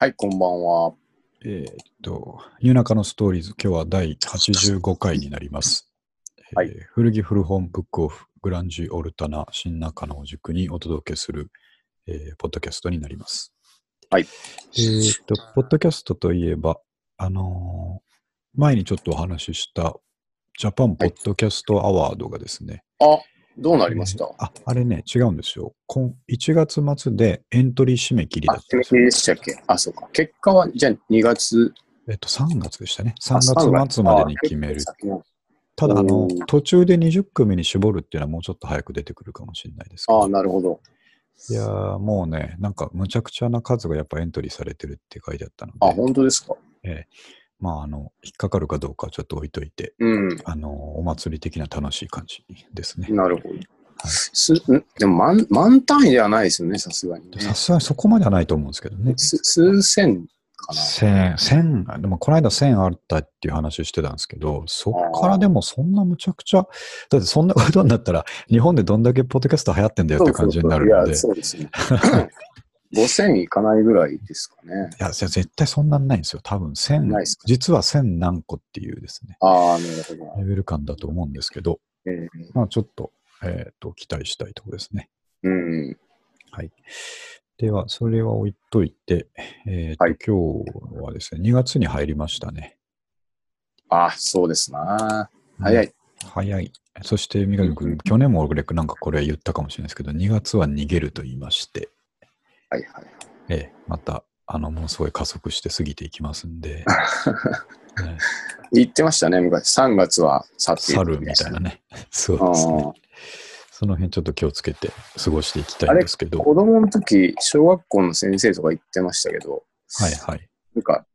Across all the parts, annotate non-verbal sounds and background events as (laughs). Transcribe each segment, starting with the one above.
はい、こんばんは。えーっと、夜中のストーリーズ、今日は第85回になります。はいえー古着古本ブックオフグランジオルタナ新中野を塾にお届けする、えーポッドキャストになります。はい。えーっと、ポッドキャストといえば、あのー前にちょっとお話ししたジャパンポッドキャストアワードがですね、あ、どうなりました、えーあ、あれね、違うんですよ。今1月末でエントリー締め切りだあ、ったんですよ締め切りでしたっけ？あ、そうか。結果は、じゃあ2月？えっと、3月でしたね。3あ月末までに決めるただ、あの途中で20組に絞るっていうのはもうちょっと早く出てくるかもしれないですけあど。なるほど。いやーもうね、なんかむちゃくちゃな数がやっぱエントリーされてるって書いてあったのあ、で、本当ですか？まあ、あの、引っかかるかどうかはちょっと置いといて、うん。あの、お祭り的な楽しい感じですね。なるほど。すんでも満、満単位ではないですよね、さすがにね。さすがにそこまではないと思うんですけどね。す数千かな。千、千、でもこの間千あったっていう話してたんですけど、そっからでもそんなむちゃくちゃ、だってそんなことになったら、日本でどんだけポッドキャスト流行ってんだよって感じになるので。そうそうそういや、そうですね。(laughs) 5000いかないぐらいですかね。いや、ぜ絶対そんなんないんですよ。多分1000ないですか、実は1000何個っていうですね、ああ、なるほど。レベル感だと思うんですけど、えーまあちょっと、えっ、と、期待したいところですね。うん。はい。では、それは置いといて、えっ、と、はい今日はですね、2月に入りましたね。あ、そうですな。早い。い。早い。そして、三上君、うん去年も俺なんかこれ言ったかもしれないですけど、2月は逃げると言いまして、はいはい。ええまた、あの、ものすごい加速して過ぎていきますんで、(laughs) ね言ってましたね、昔。3月は去っていく猿みたいなね。(laughs) そうですねあ。その辺ちょっと気をつけて過ごしていきたいんですけど。子供の時、小学校の先生とか言ってましたけど、はいはい。なんか、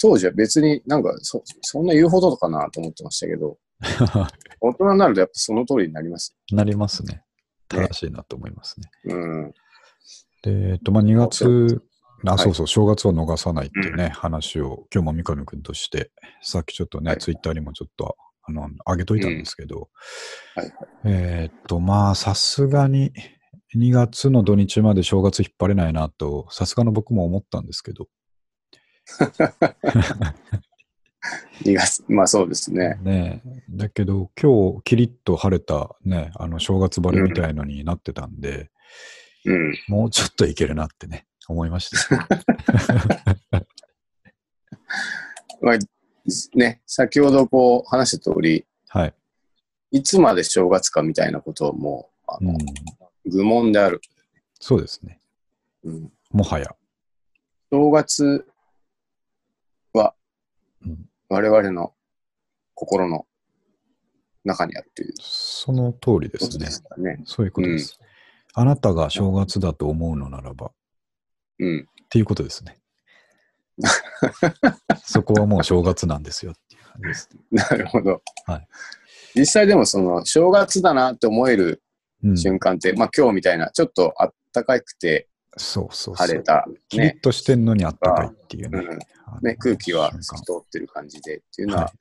当時は別になんかそ、そんな言うほどかなと思ってましたけど、(laughs) 大人になるとやっぱその通りになります。なりますね。正しいなと思いますね。うん。で、えっと、まあ、2月、あ、はい。そうそう、正月を逃さないっていうね、話を今日も三上君として、さっきちょっとね、はい。ツイッターにもちょっと、あの、上げといたんですけど、はいはい。えーっと、まあ、さすがに2月の土日まで正月引っ張れないなと、さすがの僕も思ったんですけど、2月、まあそうですね。ねえ。だけど、今日、キリッと晴れたね、あの、正月晴れみたいのになってたんで、うん。もうちょっといけるなってね、思いましたよ。(laughs) まあ、ね、先ほどこう話した通り、はい。いつまで正月かみたいなことも、あのうん。愚問である。そうですね。うん、もはや。正月はうん我々の心の中にあるというその通りですね。そういうことです。あなたが正月だと思うのならば、っうん。ていうことですね。(laughs) そこはもう正月なんですよっていう感じです。なるほど。はい実際でもその正月だなって思えるうん、瞬間って、まあ今日みたいなちょっとあったかくてそうそう。晴れた、ねキリッとしてんのにあったかいっていうね。ね、空気は透き通ってる感じでっていうのは、はい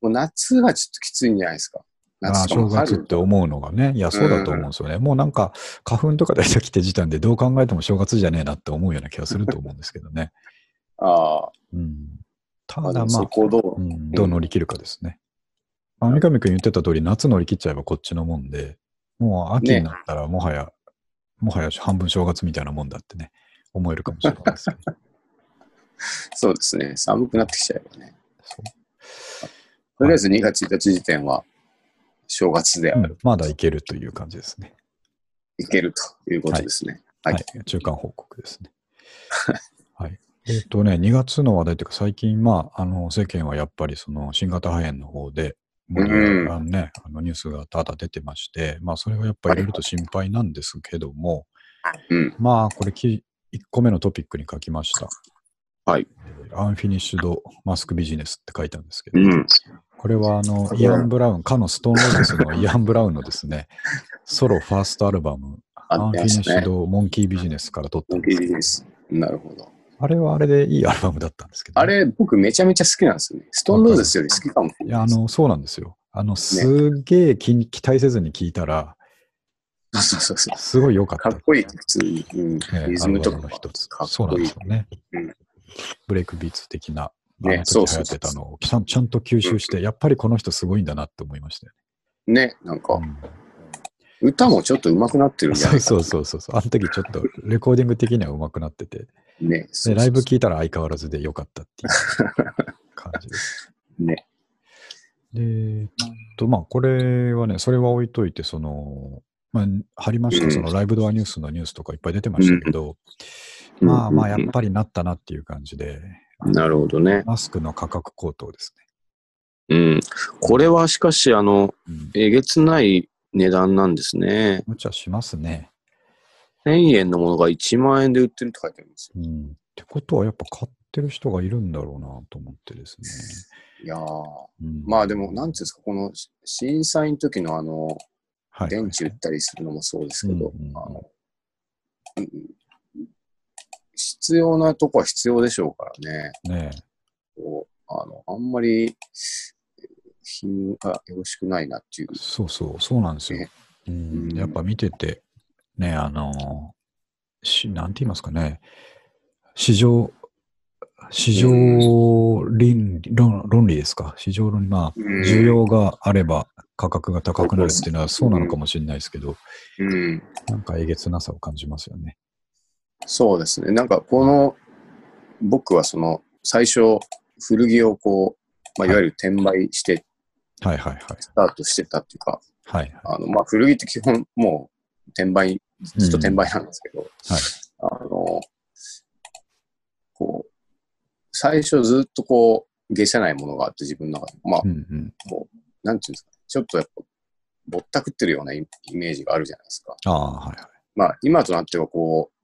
もう夏がちょっときついんじゃないですか。ああ正月っ春て思うのがね、いや、そうだと思うんですよね。もうなんか、花粉とか出てきて時点でどう考えても正月じゃねえなって思うような気がすると思うんですけどね。(laughs) ああ、うん、たまあ、だまあでもそ、こをどう、うん、どう乗り切るかですね。まあ、三上君言ってた通り、夏乗り切っちゃえばこっちのもんで、もう秋になったらもはや、もはや半分正月みたいなもんだってね、思えるかもしれないですけど。(laughs) そうですね、寒くなってきちゃえばね。とりあえず2月1日時点は正月である、うんまだいけるという感じですね。いけるということですね。は。はいい、中間報告ですね。(laughs) はい。えっ、とね、2月の話題というか、最近、まあ、あの、世間はやっぱりその新型肺炎の方で、もうね、あのニュースがただ出てまして、まあ、それはやっぱりいろいろと心配なんですけども、うん。まあ、これき、1個目のトピックに書きました。はい。えー Unfinished Musk Business って書いたんですけど、うん。これはあの、イアン・ブラウン、かのストーンローゼスのイアン・ブラウンのですね、(laughs) ソロファーストアルバム、 Unfinished Monkey Business から取ったもんですけど、Monkey Business。なるほど。あれはあれでいいアルバムだったんですけど、あれ、僕めちゃめちゃ好きなんですよね。ストーンローゼスより好きかもいや。あの、そうなんですよ。あの、すげえ期待せずに聞いたら、そうそうそうそう。すごい良かった。かっこいい、普通に。うんええリズムとかの一つ。そうなんです。よね。うんブレイクビーツ的な、あねのそうそたのをちゃんちゃんと吸収して、やっぱりこの人すごいんだなって思いましたよね、なんか、ね。歌もちょっと上手くなってるうんんじゃないそうか。そうそうそう。あの時ちょっとレコーディング的には上手くなってて、ね。そうそうそう。でライブ聞いたら相変わらずで良かったっていう感じです。(laughs) ね。で、えっと、まあ、これはね、それは置いといて、その、まあ、貼りました、うん。そのライブドアニュースのニュースとかいっぱい出てましたけど、まあまあ、やっぱりなったなっていう感じで、なるほどね。マスクの価格高騰ですうん。これはしかし、あの、ね。うん。えげつない値段なんですね。無茶しますね。1000円のものが1万円で売ってるって書いてあるんですよ。うん。ってことは、やっぱ買ってる人がいるんだろうなと思ってですね。いやーうん、まあでも、なんていうんですか、この震災の時のあの、はい、電池売ったりするのもそうですけど、あの、うん必要なとこは必要でしょうからね。ねこうあの、あんまり品がよろしくないなっていう。そうそう、そうなんですよ。ねうんうんやっぱ見てて、ね、あのし、なんて言いますかね、市場、市場倫理論論理ですか？市場論理、まあ、うん需要があれば価格が高くなるっていうのはそうなのかもしれないですけど、うん。なんかえげつなさを感じますよね。そうですね。なんかこの、僕はその、最初、古着をこう、まあ、いわゆる転売してはいはいはい。スタートしてたっていうか、はいはい。あの、まあ、古着って基本もう転売、ずっと転売なんですけど、はいあの、こう、最初ずっとこう、下せないものがあって自分の中で、まあう、んうん。なんていうんですか、ちょっとやっぱ、ぼったくってるようなイイメージがあるじゃないですか。ああ、はいはい。まあ、今となってはこう、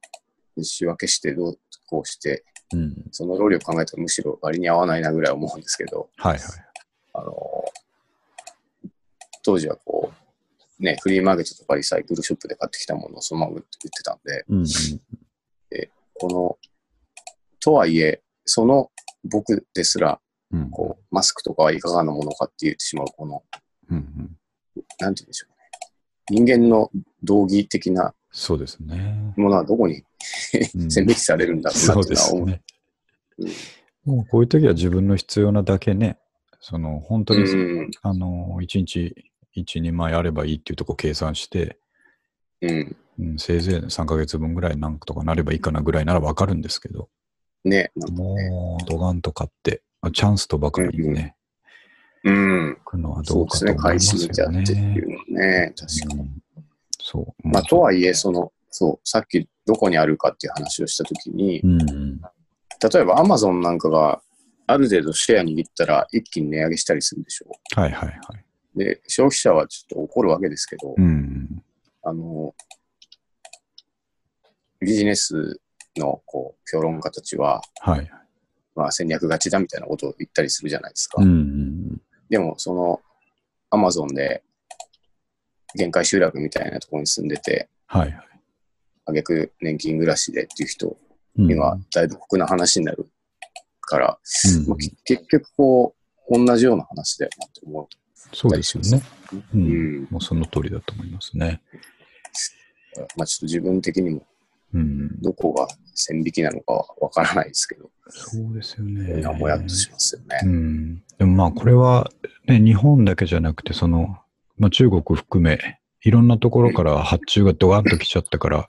仕分けしてどうこうして、うん。その労力考えたらむしろ割に合わないなぐらい思うんですけど、はいはい。あの、当時はこう、ね、フリーマーケットとかリサイクルショップで買ってきたものをそのまま売って売ってたんで、うんうん。この、とはいえ、その僕ですら、うんこう、マスクとかはいかがなものかって言ってしまう、この、うんうん。なんて言うんでしょうね。人間の道義的なそうですね。ものはどこにうん (laughs) 線引きされるんだろうなそうっていうのは思う。ね。うんもうこういう時は自分の必要なだけね、その本当に、うんあの、1日1、2枚あればいいっていうとこ計算して、うん。うん、せいぜい3ヶ月分ぐらいなんとかなればいいかなぐらいならわかるんですけど、ね、ね。もうドガンと買って、あチャンスとばかりにね、うん。行くのはどそう。かと思いま買い占すよね。めちゃってっていうのはね、確かに。うんそう。まあ、とはいえ、その、そう、さっきどこにあるかっていう話をしたときに、うんうん。例えばアマゾンなんかがある程度シェア握ったら一気に値上げしたりするでしょはいはいはい。う。で、消費者はちょっと怒るわけですけど、うん。あの、ビジネスのこう評論家たちは、はい。まあ、戦略勝ちだみたいなことを言ったりするじゃないですか。うんうん。でも、その、アマゾンで限界集落みたいなところに住んでて、はいはい。挙句年金暮らしでっていう人うんにはだいぶ酷な話になるから、うんもうき結局こう、同じような話だよなって思う。そうですよね。う。うんん。もうその通りだと思いますね。まあちょっと自分的にもうん。どこが線引きなのかはわからないですけど、そうですよね。なもやっとしますよね。うん。でもまあこれは、ね、日本だけじゃなくて、その、まあ、中国含め、いろんなところから発注がドワンと来ちゃったから、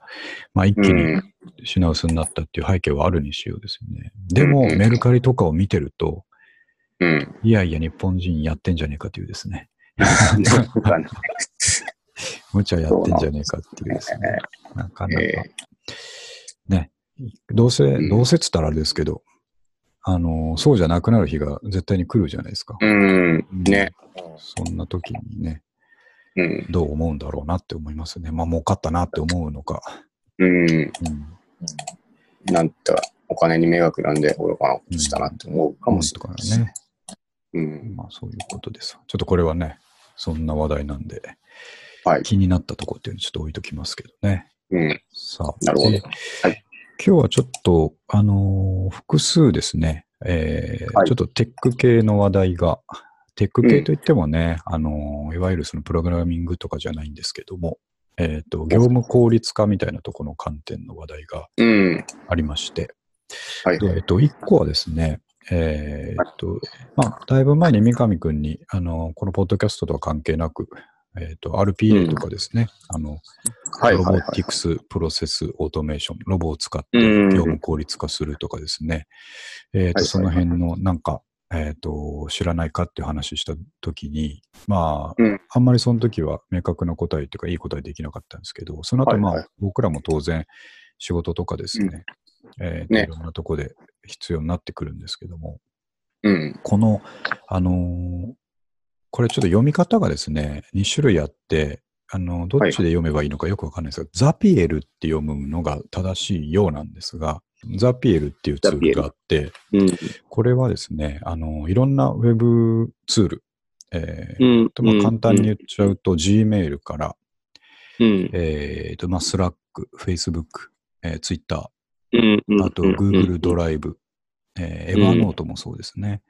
まあ一気に品薄になったっていう背景はあるにしようですよね。でも、うんメルカリとかを見てると、うん。いやいや日本人やってんじゃねえかというですね。(laughs) 無茶やってんじゃねえかっていうですね。なかなか。えね。どうせ、うんどうせっつったらあれですけど、あの、そうじゃなくなる日が絶対に来るじゃないですか。うん。ね。そんな時にね、うん。どう思うんだろうなって思いますね。まあ、儲かったなって思うのか。うん。うん。なんてお金に迷惑なんで愚かなことしたなって思うかもしれないですね。うん。まあ、そういうことです。ちょっとこれはね、そんな話題なんで、はい。気になったところっていうのをちょっと置いときますけどね。うん。さあ、なるほどではい今日はちょっと、あのー複数ですね、えーはいちょっとテック系の話題が、テック系といってもね、あのーいわゆるそのプログラミングとかじゃないんですけども、えっ、と、業務効率化みたいなところの観点の話題がうん。ありまして、はい。で、えっと、一個はですね、えーっと、まあ、だいぶ前に三上くんに、あの、このポッドキャストとは関係なく、えーっと、RPA とかですね、あの、はい。ロボはい。ティクスプロセスオートメーション、ロボを使ってうん業務効率化するとかですね、えーっと、はいその辺のなんか、えーっと、知らないかっていう話したときに、まあ、うん。あんまりその時は明確な答えというか、いい答えできなかったんですけど、その後、まあ、はいはい。僕らも当然仕事とかですね、えーっとね。いろんなとこで必要になってくるんですけども、うん。この、あのーこれちょっと読み方がですね、2種類あって、あの、どっちで読めばいいのかよくわかんないですが、ザピエルって読むのが正しいようなんですが、ザピエルっていうツールがあって、うん。これはですね、あの、いろんなウェブツール、えーうん。とまあ、簡単に言っちゃうと、Gmail から、うん。えーとまあ、Slack、Facebook、えー Twitter。あと Google ドライブ、えー、Evernote もそうですね。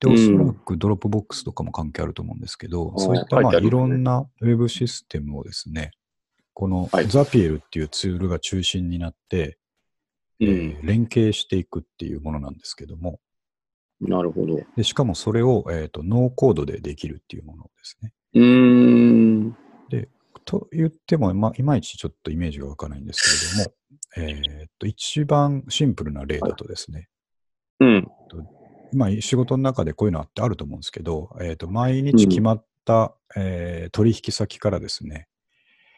で、うんおそらく Dropbox とかも関係あると思うんですけど、そういった、まあ、書いろんなウェブシステムをですね、このはい Zapier っていうツールが中心になって、連携していくっていうものなんですけども、なるほど。でしかもそれを、えーとノーコードでできるっていうものですね。うーん。と言っても、まあ、いまいちちょっとイメージがわかないんですけれども、えーと一番シンプルな例だとですね、うん。まあ、仕事の中でこういうのあってあると思うんですけど、えー、と毎日決まった、えー取引先からですね、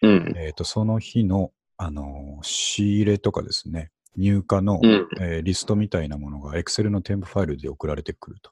うん。えー、とその日の、あのー仕入れとかですね、入荷の、うん。えーリストみたいなものが Excel の添付ファイルで送られてくると。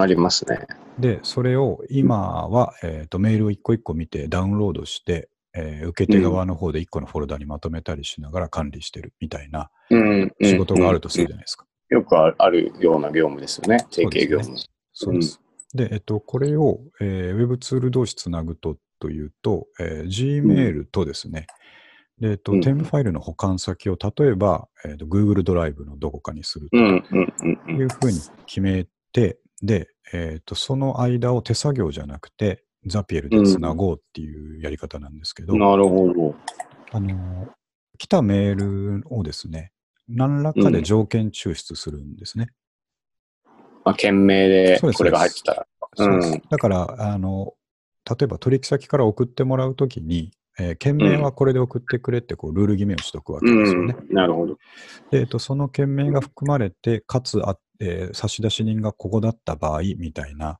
ありますね。で、それを今は、えー、とメールを一個一個見てダウンロードして、えー受け手側の方で一個のフォルダにまとめたりしながら管理してるみたいなうん。仕事があるとするじゃないですか。よくあるような業務ですよね。提携業務。そうです。で、えっと、これを、えー、ウェブツール同士つなぐとというと、えー Gmail とですね、でえっと、うん添付ファイルの保管先を例えば、えーと Google ドライブのどこかにするとうん。うん。うん。う。いうんふうに決めて、で、えっと、その間を手作業じゃなくて、ザピエルでつなごうっていうやり方なんですけど、なるほど。あのー来たメールをですね、何らかで条件抽出するんですね。まあ、件名でこれが入ってたら。そうですうんだから、あの、例えば取引先から送ってもらうときに、えー件名はこれで送ってくれってこうルール決めをしとくわけですよね。うん。なるほど。でえっと、その件名が含まれて、かつあ、えー差出人がここだった場合みたいな、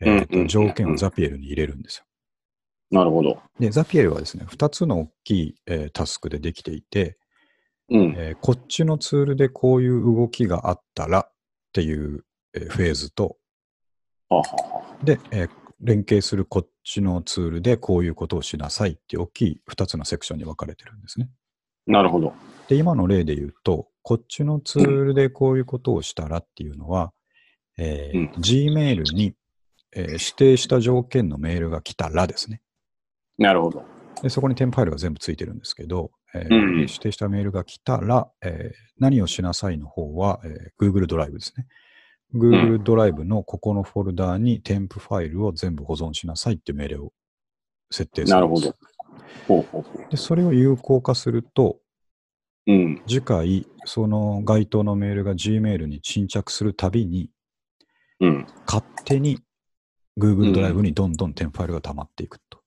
えーと条件をザピエルに入れるんですよ。なるほど。で、ザピエルはですね、2つの大きい、えータスクでできていて、うん。えーこっちのツールでこういう動きがあったらっていう、えーフェーズと、はははで、えー連携するこっちのツールでこういうことをしなさいって大きい2つのセクションに分かれてるんですね。なるほど。で、今の例で言うと、こっちのツールでこういうことをしたらっていうのは、えーうん Gmail に、えー指定した条件のメールが来たらですね。なるほど。でそこに添付ファイルが全部ついてるんですけど、えーうん指定したメールが来たら、えー何をしなさいの方は、えー Google ドライブですね。Google ドライブのここのフォルダに添付ファイルを全部保存しなさいって命令を設定するんです。なるほど。ほうほうほう。で、それを有効化すると、うん。次回、その該当のメールが Gmail に沈着するたびに、うん。勝手に Google ドライブにどんどん添付ファイルが溜まっていくと。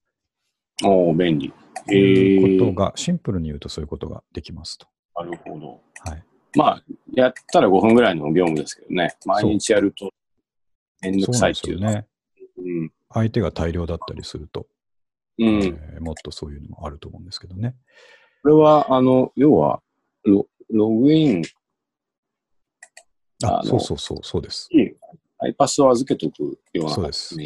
おお便利。えいうーことが、シンプルに言うとそういうことができますと。なるほど。はい。まあ、やったら5分ぐらいの業務ですけどね。毎日やると、めんどくさいっていうそうなんですよね。ね。相手が大量だったりすると、うん。うん。えーもっとそういうのもあると思うんですけどね。これは、あの、要は、ロログイン、あそうそうそう、そうです。アイパスを預けとくようなそうですね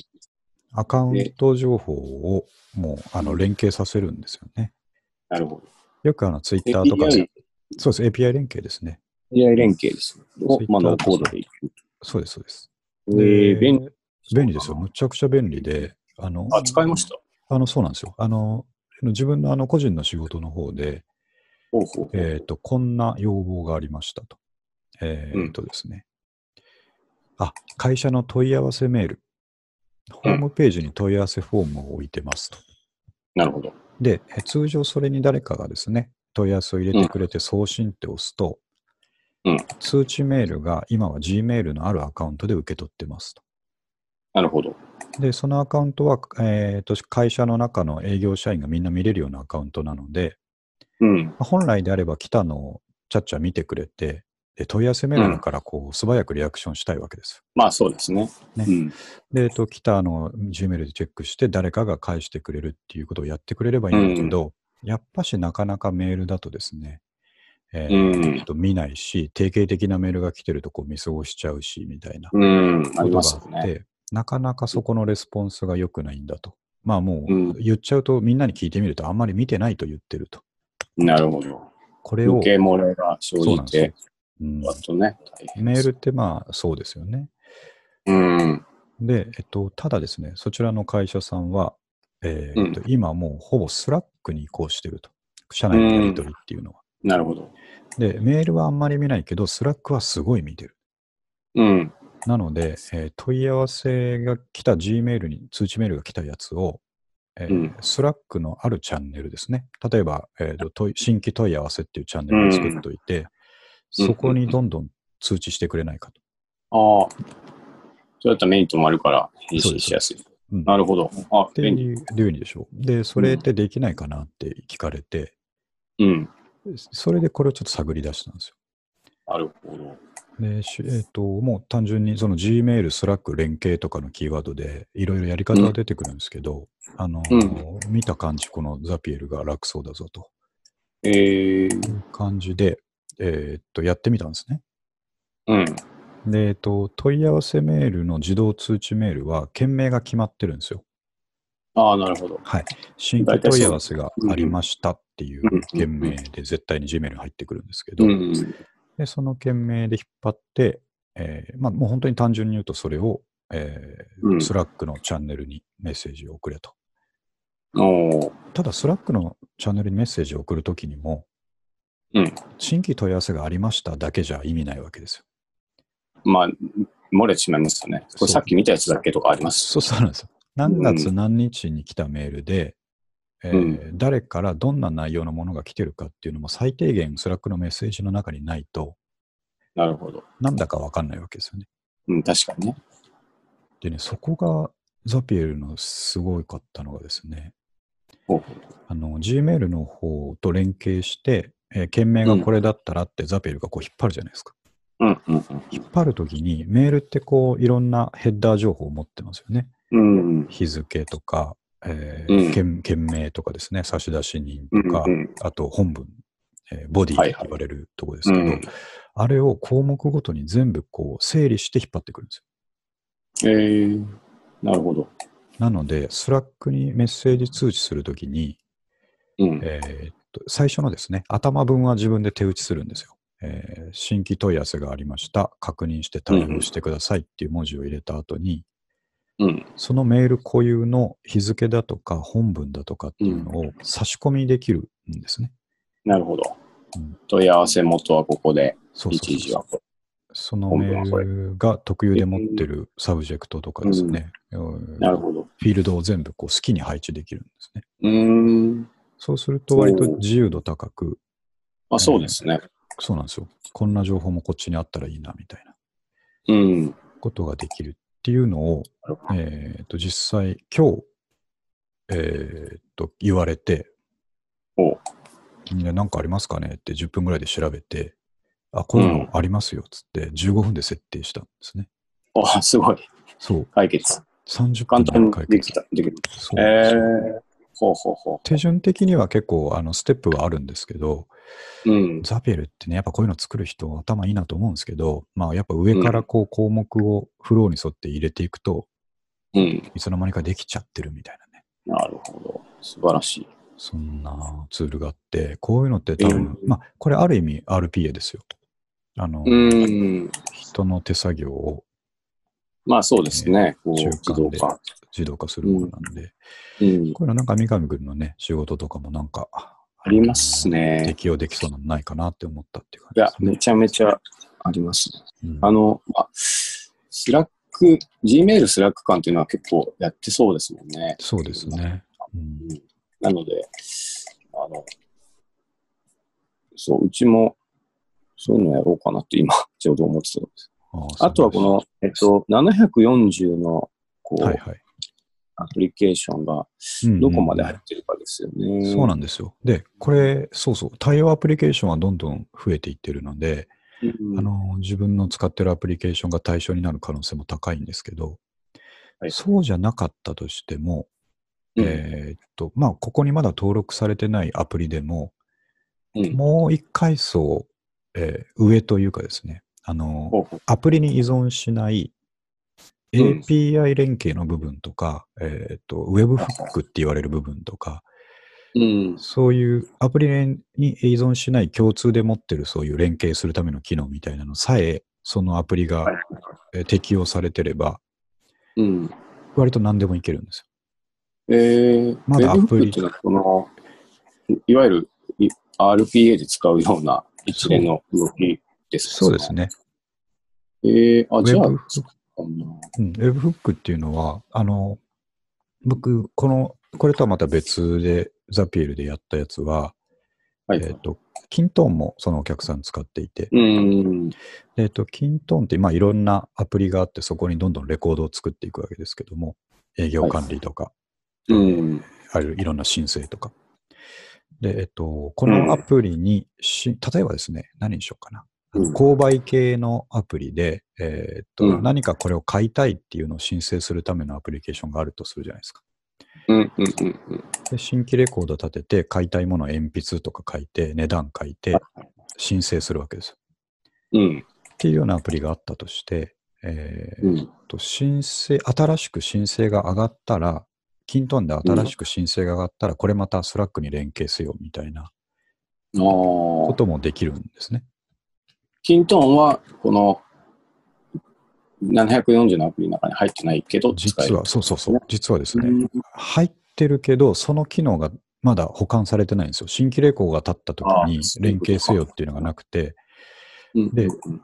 アカウント情報をもうあの連携させるんですよね。なるほど。よくあのツイッターとかで、そうです、API 連携ですね。API 連携です。をまあ、ノーコードでいく。そうです、そうです。えー、便利。便利ですよ。むちゃくちゃ便利で、あの、あ、使いました？あの、そうなんですよ。あの、自分のあの個人の仕事の方で、ほうほうえっ、と、こんな要望がありましたと。えっ、とですね。あ、会社の問い合わせメール。ホームページに問い合わせフォームを置いてますと。なるほど。で、え通常それに誰かがですね、問い合わせを入れてくれて送信って押すと、うん通知メールが今は Gmail のあるアカウントで受け取ってますと。なるほど。で、そのアカウントは、えーと会社の中の営業社員がみんな見れるようなアカウントなので、うん。まあ本来であれば来たのをちゃっちゃ見てくれて、で問い合わせメールだからこう素早くリアクションしたいわけです。まあそうですね。ねうん。で、えっと、来たのを Gmail でチェックして誰かが返してくれるっていうことをやってくれればいいんだけど、やっぱしなかなかメールだとですね、えーうんと見ないし、定型的なメールが来てるとこう見過ごしちゃうし、みたいなこうん。ありとがますよあって、ね。なかなかそこのレスポンスが良くないんだと。まあもうんう言っちゃうとみんなに聞いてみるとあんまり見てないと言ってると。なるほど。これを、余計漏れが生じて、。うんあとね、メールってまあそうですよね。うん。で、えっと、ただですね、そちらの会社さんは、えーっと今もうほぼ Slack に移行してると。社内のやり取りっていうのは。なるほど。で、メールはあんまり見ないけど、 Slack はすごい見てる。うん。なので、えー問い合わせが来た Gmail に、通知メールが来たやつを、えーうん Slack のあるチャンネルですね。例えば、えーと新規問い合わせっていうチャンネルを作っておいて、うんそこにどんどん通知してくれないかと。ああ。そうやったらメリットもあるから返信しやすい。うんなるほど。あっ、て便利。いう料理でしょう。で、それってできないかなって聞かれて、うん。それでこれをちょっと探り出したんですよ。なるほど。で、しえっ、と、もう単純にその Gmail、Slack 連携とかのキーワードでいろいろやり方が出てくるんですけど、あの、う見た感じ、このザピエルが楽そうだぞとえー、いう感じで、えっと、やってみたんですね。うん。で、えっと、問い合わせメールの自動通知メールは、件名が決まってるんですよ。ああ、なるほど。はい。新規問い合わせがありましたっていううん件名で絶対に Gmail に入ってくるんですけど、うん。で、その件名で引っ張って、えーまあ、もう本当に単純に言うとそれを、えうんー、 Slack のチャンネルにメッセージを送れと。ただ、 Slack のチャンネルにメッセージを送るときにも、うん。新規問い合わせがありましただけじゃ意味ないわけですよ。まあ、漏れてしまいますよね。これさっき見たやつだけとかあります。そうそうなんですよ。何月何日に来たメールで、えー誰からどんな内容のものが来てるかっていうのも最低限 Slack のメッセージの中にないと、なるほど。なんだかわかんないわけですよね。うん、確かにね。でね、そこがザピエルのすごかったのがですね、あの、Gmail の方と連携して、えー件名がこれだったらってザピエルがこう引っ張るじゃないですか。うん、うん、引っ張るときにメールってこういろんなヘッダー情報を持ってますよね。日付とか、えーうん件件名とかですね、差出人うんとか、うんあと本文、えーボディって言われるとこですけど、うんあれを項目ごとに全部こう整理して引っ張ってくるんですよ。えー、なるほど。なので、 Slack にメッセージ通知するときに、うん。えーっと最初のですね、冒頭文は自分で手打ちするんですよ。えー新規問い合わせがありました。確認して対応してくださいっていう文字を入れた後に、うん。そのメール固有の日付だとか本文だとかっていうのを差し込みできるんですね。なるほどうん。問い合わせ元はここで、そうそうそうはこそのメールが特有で持ってるサブジェクトとかですね、うんなるほど。フィールドを全部こう好きに配置できるんですね。うーん。そうすると割と自由度高く、あ、そうですね。そうなんですよ。こんな情報もこっちにあったらいいなみたいなうん。ことができるっていうのを、えっと実際今日、えっと言われて、お君ね、何かありますかねって10分ぐらいで調べて、あ、こういうのありますよっつって15分で設定したんですね。あ、すごい。そう、解決。30簡単分で解決。にできた。できる。そうえー。ほうほうほ手順的には結構あのステップはあるんですけど、う。うん。ザピエルってね、やっぱこういうの作る人頭いいなと思うんですけど、まあやっぱ上からこう項目をフローに沿って入れていくと、うん。いつの間にかできちゃってるみたいなね。なるほど。素晴らしい。そんなツールがあって、こういうのって多分、うんまあこれある意味 RPA ですよ。あの、うん。人の手作業をまあそうですね。中自間で動化。自動化するものなんで、うん。こういうのなんか三上君のね、仕事とかもなんか、あありますね。適用できそうなのないかなって思ったっていう感いや、じですね。めちゃめちゃありますね。うんあの、まあ、スラック、Gmail スラック感っていうのは結構やってそうですもんね。そうですね。うんうんなので、あの、そう、うちもそういうのやろうかなって今、(laughs) ちょうど思ってたんです。ああとはこの、えっと、740の、こう、はいはい。アプリケーションがうんどこまで入ってるかですよね。そうなんですよ。で、これ、そうそう、対応アプリケーションはどんどん増えていってるので、うんあの、自分の使ってるアプリケーションが対象になる可能性も高いんですけど、はい。そうじゃなかったとしても、うん。えーっと、まあ、ここにまだ登録されてないアプリでも、うん。もう一階層、えー上というかですね、あの、アプリに依存しないうん API 連携の部分とか、えーっと、ウェブフックって言われる部分とか、うん。そういうアプリに依存しない共通で持ってるそういう連携するための機能みたいなのさえ、そのアプリが適用されてれば、うん。割と何でもいけるんですえー、まだアプリのは、この、いいわゆるい RPA で使うような一連の動きですよ。そうです。ね。えー、あ、じゃあ、っかなうん、Webhook っていうのは、あの、僕、この、これとはまた別で、ザピエルでやったやつは、はい。えっ、と、キントーンもそのお客さん使っていて、うん。えっ、と、キントーンって、まあ、いろんなアプリがあって、そこにどんどんレコードを作っていくわけですけども、営業管理とか、うん。あるいろんな申請とか。で、えっ、と、このアプリにし、例えばですね、何にしようかな。購買系のアプリで、えっ、と、うん何かこれを買いたいっていうのを申請するためのアプリケーションがあるとするじゃないですか。うん。うん。うん。うんで新規レコード立てて、買いたいものを鉛筆とか書いて、値段書いて、申請するわけですよ。うん。っていうようなアプリがあったとして、えーうん。と申請、新しく申請が上がったら、キントンで新しく申請が上がったら、これまた Slack に連携せよみたいな。こともできるんですね。キントンは、この、740のアプリの中に入ってないけど、実は、そうそうそう、実はですね、うん。入ってるけど、その機能がまだ保管されてないんですよ。新規レコードが立った時あに連携せよっていうのがなくて、うん。でうん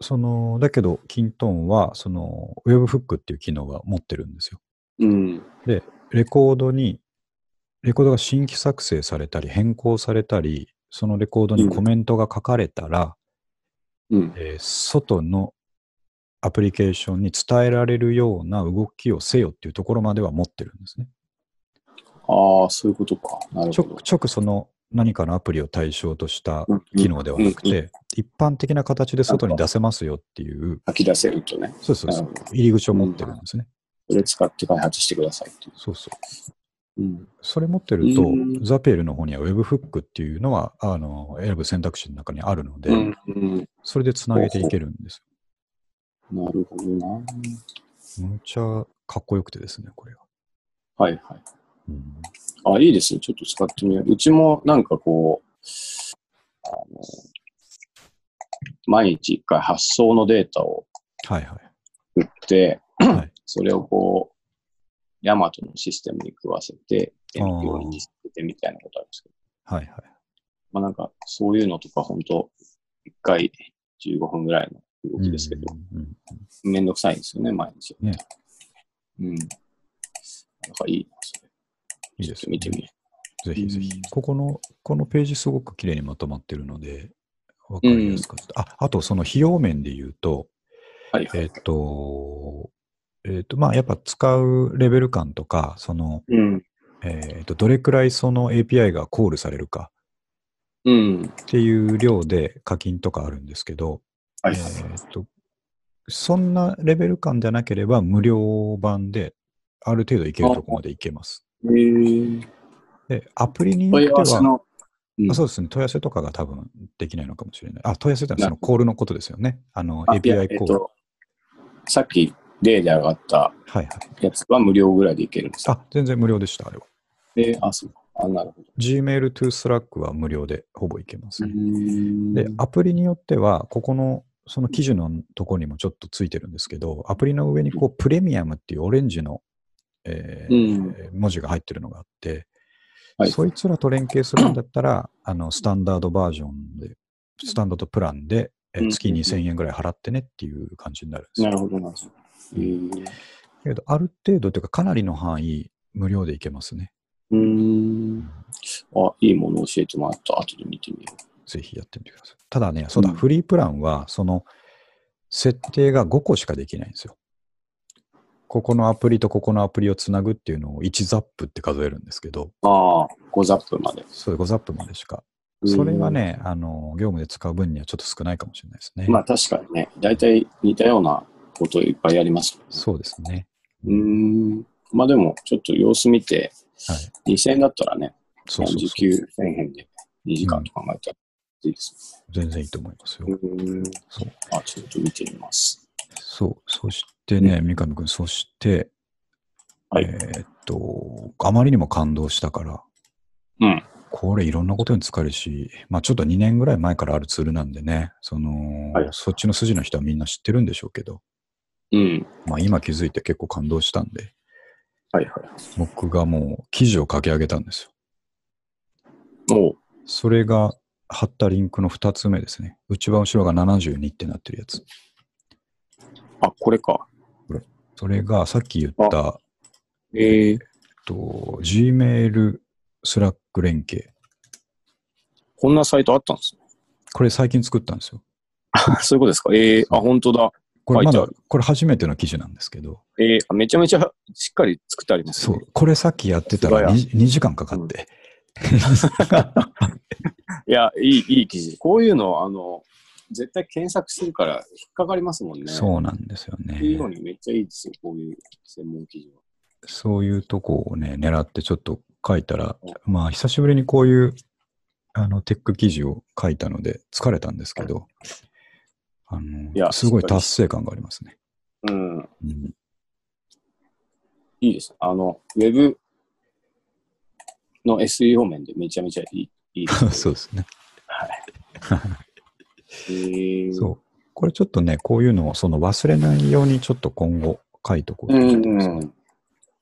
その、だけど、キントンは、その、Webhook っていう機能が持ってるんですよ。うん。で、レコードに、レコードが新規作成されたり、変更されたり、そのレコードにコメントが書かれたら、うん。えー外のアプリケーションに伝えられるような動きをせよっていうところまでは持ってるんですね。ああ、そういうことか。なるほど。ちょちょくその何かのアプリを対象としたうん機能ではなくうんうんて、一般的な形で外に出せますよっていう、書き出せるとね。そうそうそう入り口を持ってるんですね。それ使って開発してくださいっていそうそう。う。うん。それ持ってるとうん、ザピエルの方には Webhook っていうのは、あの、選ぶ選択肢の中にあるので、うんうんそれでつなげていけるんですなるほどな。よ。むっちゃかっこよくてですね、これは。はいはい。うんあ、いいですね。ちょっと使ってみよう。うちもなんかこう、あの、毎日一回発送のデータをはいはい。打って、はいそれをこう、ヤマトのシステムに食わせて、病院にしててみたいなことあるんですけど、はいはい。まあなんか、そういうのとか本当一回15分ぐらいの動きですけど、うんうんうんめんどくさいんですよね、毎日。ね。うん。なんかいいな、それ。いいですよね見てみよぜひぜひうん。ここの、このページすごく綺麗にまとまってるので、わかりやすかった。あ、あとその費用面で言うと、う。はいはい。えっ、と、えっ、と、まあ、やっぱ使うレベル感とか、その、うん。えっ、と、どれくらいその API がコールされるかうん。っていう量で課金とかあるんですけど、はいえっ、と、そんなレベル感じゃなければ無料版である程度いけるとこまでいけます。へーで、アプリによ問いっては、合わせの、うんあそうですね、問い合わせとかが多分できないのかもしれない。あ、問い合わせってのはそのコールのことですよね。あの、API コール。えっと、さっき例で上がったはいはい。やつは無料ぐらいでいけるんですかあ、全然無料でした、あれは。えーあ、そうか。あ、なるほど。Gmail to Slack は無料でほぼいけますね。でで、アプリによっては、ここの、その記事のところにもちょっとついてるんですけど、アプリの上にこう、プレミアムっていうオレンジの、えーうん。文字が入ってるのがあって、はいそいつらと連携するんだったら、あの、スタンダードバージョンで、スタンダードプランで、え月2000円ぐらい払ってねっていう感じになるんですよ。なるほどなるほど。けど、ある程度というか、かなりの範囲、無料でいけますね。うーん。あ、いいもの教えてもらった。後で見てみよぜひやってみてください。ただね、そうだ、うんフリープランは、その、設定が5個しかできないんですよ。ここのアプリとここのアプリをつなぐっていうのを1ザップって数えるんですけど、ああ、5ザップまで。それ5ザップまでしか。それはね、あの、業務で使う分にはちょっと少ないかもしれないですね。うん。まあ確かにね、大体似たようなこといっぱいやりますもんね。そうですね。うーん。まあでも、ちょっと様子見て、はい。2000円だったらね、そうそう時そう。給1000円で2時間と考えたらいいです全然いいと思いますよ。ね。うーん。そう。あ、ちょっと見てみます。そう。そしてね、三上くん、そして、はいえーっと、あまりにも感動したから、うん。これいろんなことに使えるし、まあちょっと2年ぐらい前からあるツールなんでね、その、はいそっちの筋の人はみんな知ってるんでしょうけど、うん。まあ今気づいて結構感動したんで、はいはい。僕がもう記事を書き上げたんですよ。おうそれが貼ったリンクの2つ目ですね。内側後ろが72ってなってるやつ。あ、これか。それがさっき言った、えー、と Gmail、Slack 連携。こんなサイトあったんですね。これ最近作ったんですよ。(laughs) そういうことですか？えー、あ、本当だ。これまだこれ初めての記事なんですけど、えー、あめちゃめちゃしっかり作ってありますね。そう、これさっきやってたらす 2, 2時間かかって。(laughs) いや、いい、いい記事。こういうの、あの、絶対検索するから引っかかりますもんね。そうなんですよっていうのね。にめっちゃいいですよ、こういう専門記事は。そういうとこをね、狙ってちょっと書いたら、まあ久しぶりにこういうあのテック記事を書いたので疲れたんですけど、あのいやすごい達成感がありますね。うん。うん、いいです。あの、ウェブの SEO 面でめちゃめちゃいい。いいです (laughs) そうですね。えー、(laughs) そう。これちょっとね、こういうのをその忘れないようにちょっと今後書いとこうとう思ってます、ん。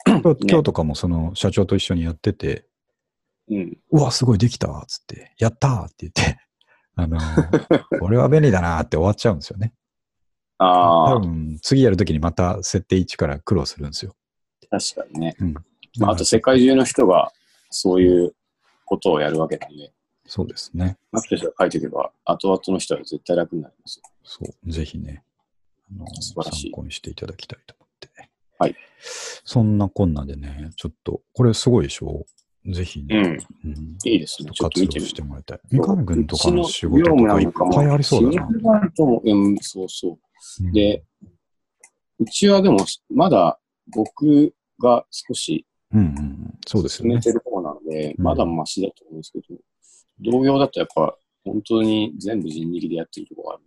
今日今日とかもその社長と一緒にやってて、うん。うわ、すごいできたわ、つって、やったーって言って、あのー、これは便利だなーって終わっちゃうんですよね。ああ、多分、次やるときにまた設定1から苦労するんですよ。確かにね。うん。まあ、あと世界中の人がそういうことをやるわけなんで、そうですね。マキとしては書いておけば、後々の人は絶対楽になりますよ。そう。ぜひね、あの素晴らしい参考にしていただきたいと思って。はい。そんなこんなでね、ちょっと、これすごいでしょ？ぜひね、うん。うんいいですね。ちょっと見てみてもらいたい。三上君とかの仕う事とかいっぱいありそうだな。うん、そうそう。うんで、うちはでも、まだ僕が少しうんうんうん、そうですよね。進めてる方なので、うんまだマシだと思うんですけど、同業だとやっぱ本当に全部人力でやってるところがある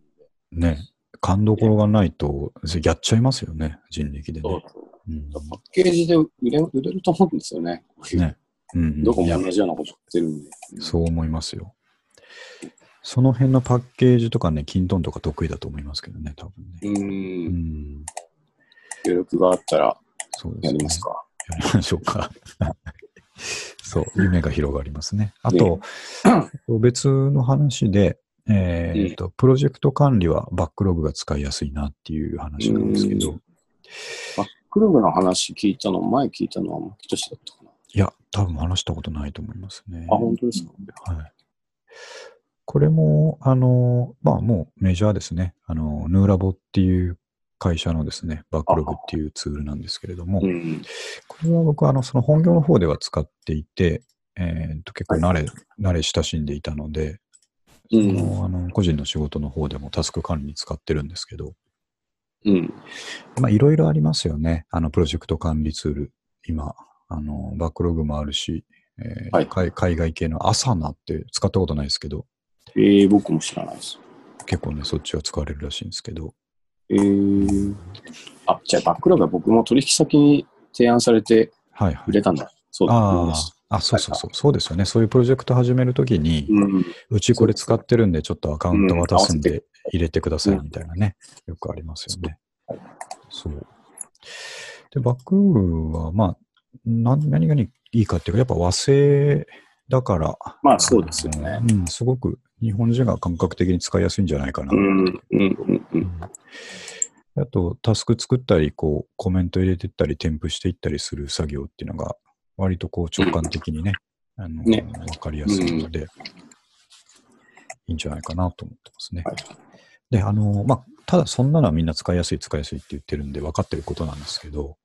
ので、ね。勘どころがないと、やっちゃいますよね、人力でね。そうそううんパッケージで売れ売れると思うんですよね。ね。うんうんどこも同じようなことやってるんで。そう思いますよ。その辺のパッケージとかね、キントンとか得意だと思いますけどね、多分ね。う。うんん。協力があったらそうですね。やりますか。やりましょうか。(laughs) そう、夢が広がりますね。あと、別の話で、えーと、プロジェクト管理はバックログが使いやすいなっていう話なんですけど、うバックログの話聞いたの、前聞いたのはマキトシだった多分話したことないと思いますね。あ、本当ですか？はい。これも、あの、まあもうメジャーですね。あの、ヌーラボっていう会社のですね、バックログっていうツールなんですけれども、うん。これは僕はあの、その本業の方では使っていて、えーと結構慣れ、慣れ親しんでいたので。のあの個人の仕事の方でもタスク管理に使ってるんですけど、うん。まあいろいろありますよね。あの、プロジェクト管理ツール。今、あの、バックログもあるし、えーはい海海外系のアサナって使ったことないですけど、えー、僕も知らないです。結構ね、そっちは使われるらしいんですけど、えー、あ、じゃあバックログは僕も取引先に提案されてはいはい。売れたんだ。そうだと思いあます。あ、あ、そうそうそう、そうですよね。そういうプロジェクト始めるときに、うん。うちこれ使ってるんで、ちょっとアカウント渡すんで入れてくださいみたいなね、よくありますよね。そう。で、バックは、まあ、何何がいいかっていうか、やっぱ和製だから、まあそうですよね。うん、すごく日本人が感覚的に使いやすいんじゃないかな。うん。うん。うん。うん。あと、タスク作ったり、こう、コメント入れてったり、添付していったりする作業っていうのが、割とこう、直感的にね、あの、ねわかりやすいので、いいんじゃないかなと思ってますね。はいで、あの、まあ、ただそんなのはみんな使いやすい使いやすいって言ってるんで分かってることなんですけど、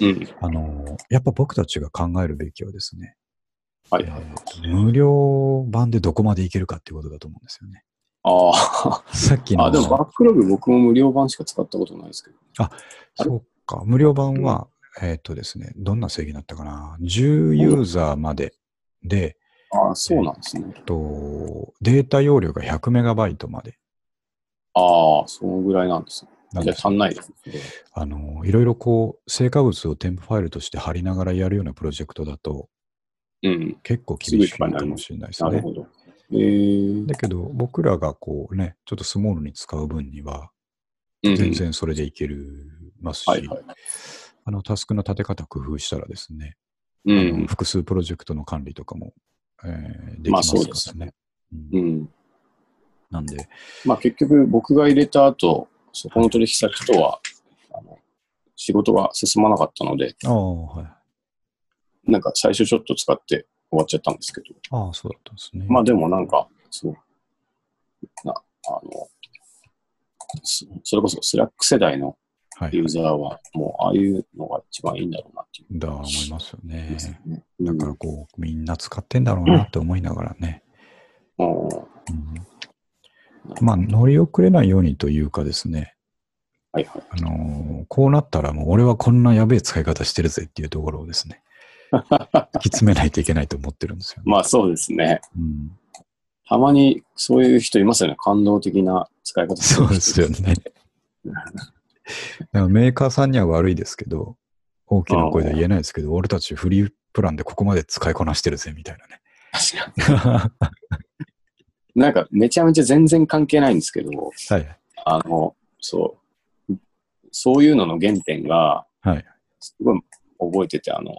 うん。あの、やっぱ僕たちが考えるべきはですね、はいはい。無料版でどこまでいけるかっていうことだと思うんですよね。ああ。さっきの、あ、でもバックログ僕も無料版しか使ったことないですけど。そうか、無料版は、えっ、とですね、どんな制限だったかな ?10 ユーザーまでで、ああ、そうなんですね。えっと、データ容量が100メガバイトまでああ、そのぐらいなんですね。じゃ足んないですね。あの、いろいろこう、成果物を添付ファイルとして貼りながらやるようなプロジェクトだと、うん。結構厳しいかもしれないですね。なるほど。えー、だけど、僕らがこうね、ちょっとスモールに使う分には、うん全然それでいけるますし、はいはい。あの、タスクの立て方工夫したらですね、うん。複数プロジェクトの管理とかも、えーできまあますからそうですうん。なんで、まあ結局僕が入れた後、そこの取引先とは、あの仕事が進まなかったので、はい。なんか最初ちょっと使って終わっちゃったんですけど、ああ、そうだったんですね。まあでもなんか、そう、な、あの、そそれこそ Slack 世代のはい。ユーザーは、もうああいうのが一番いいんだろうなっていう。だ、思いますよね。ね。だからこう、みんな使ってんだろうなって思いながらね。うん、うんまあ、乗り遅れないようにというかですね、はいはい。あのーこうなったらもう俺はこんなやべえ使い方してるぜっていうところをですね、(laughs) 突き詰めないといけないと思ってるんですよね。まあそうですね。うん、たまにそういう人いますよね。感動的な使い方そうですよね。メーカーさんには悪いですけど、大きな声では言えないですけど、俺たちフリープランでここまで使いこなしてるぜみたいなね。確かに。なんかめちゃめちゃ全然関係ないんですけど、はい。あの、そう、そういうのの原点が、はい。すごい覚えてて、あの、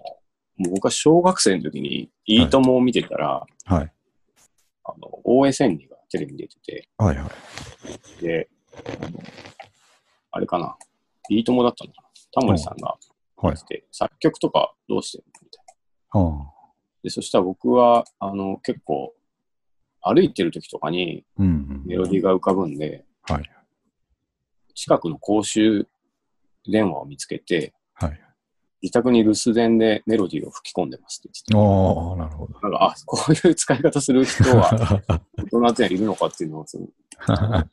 僕は小学生の時に、いいともを見てたら、はい。あの、OSN がテレビに出てて、はいはい。で、あのあれかな、いいともだったのかな。タモリさんがはい来。て、作曲とかどうしてるのみたいな。で、そしたら僕は、あの、結構、歩いてる時とかにうん、メロディーが浮かぶんで、はい。近くの公衆電話を見つけて、はい。自宅に留守電でメロディーを吹き込んでますって言ってああ、なるほど。た。なんか、あ、こういう使い方する人は (laughs) 大人っているのかっていうのをその、(laughs)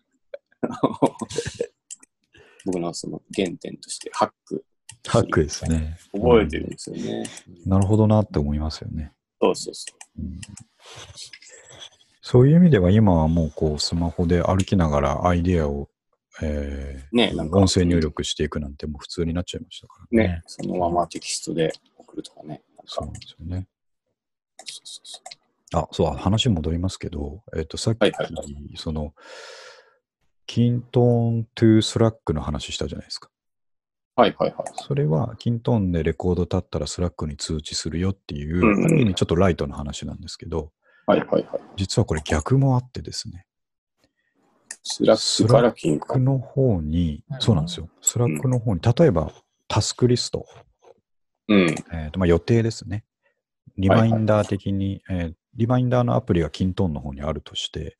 僕のその原点としてハックハックですね。覚えてるんですよね。なるほどなって思いますよね。そうそうそうんそういう意味では今はもうこうスマホで歩きながらアイデアを、えーねなんか音声入力していくなんてもう普通になっちゃいましたからう。ね。ね、そのままテキストで送るとかね。かそうなんですよね。そうそうそうあ、そう、話戻りますけど、えっ、と、さっき、はいはいはその、キントーン to Slack の話したじゃないですか。はいはいはい。それは、キントーンでレコード立ったら Slack に通知するよっていう、うんうんちょっとライトの話なんですけど、はいはいはい。実はこれ逆もあってですね、 Slack からキン Slack の方に、そうなんですよ。 Slack の方に、例えばタスクリスト、うん。えーとまあ、予定ですね。リマインダー的に、えーリマインダーのアプリがキントーンの方にあるとして、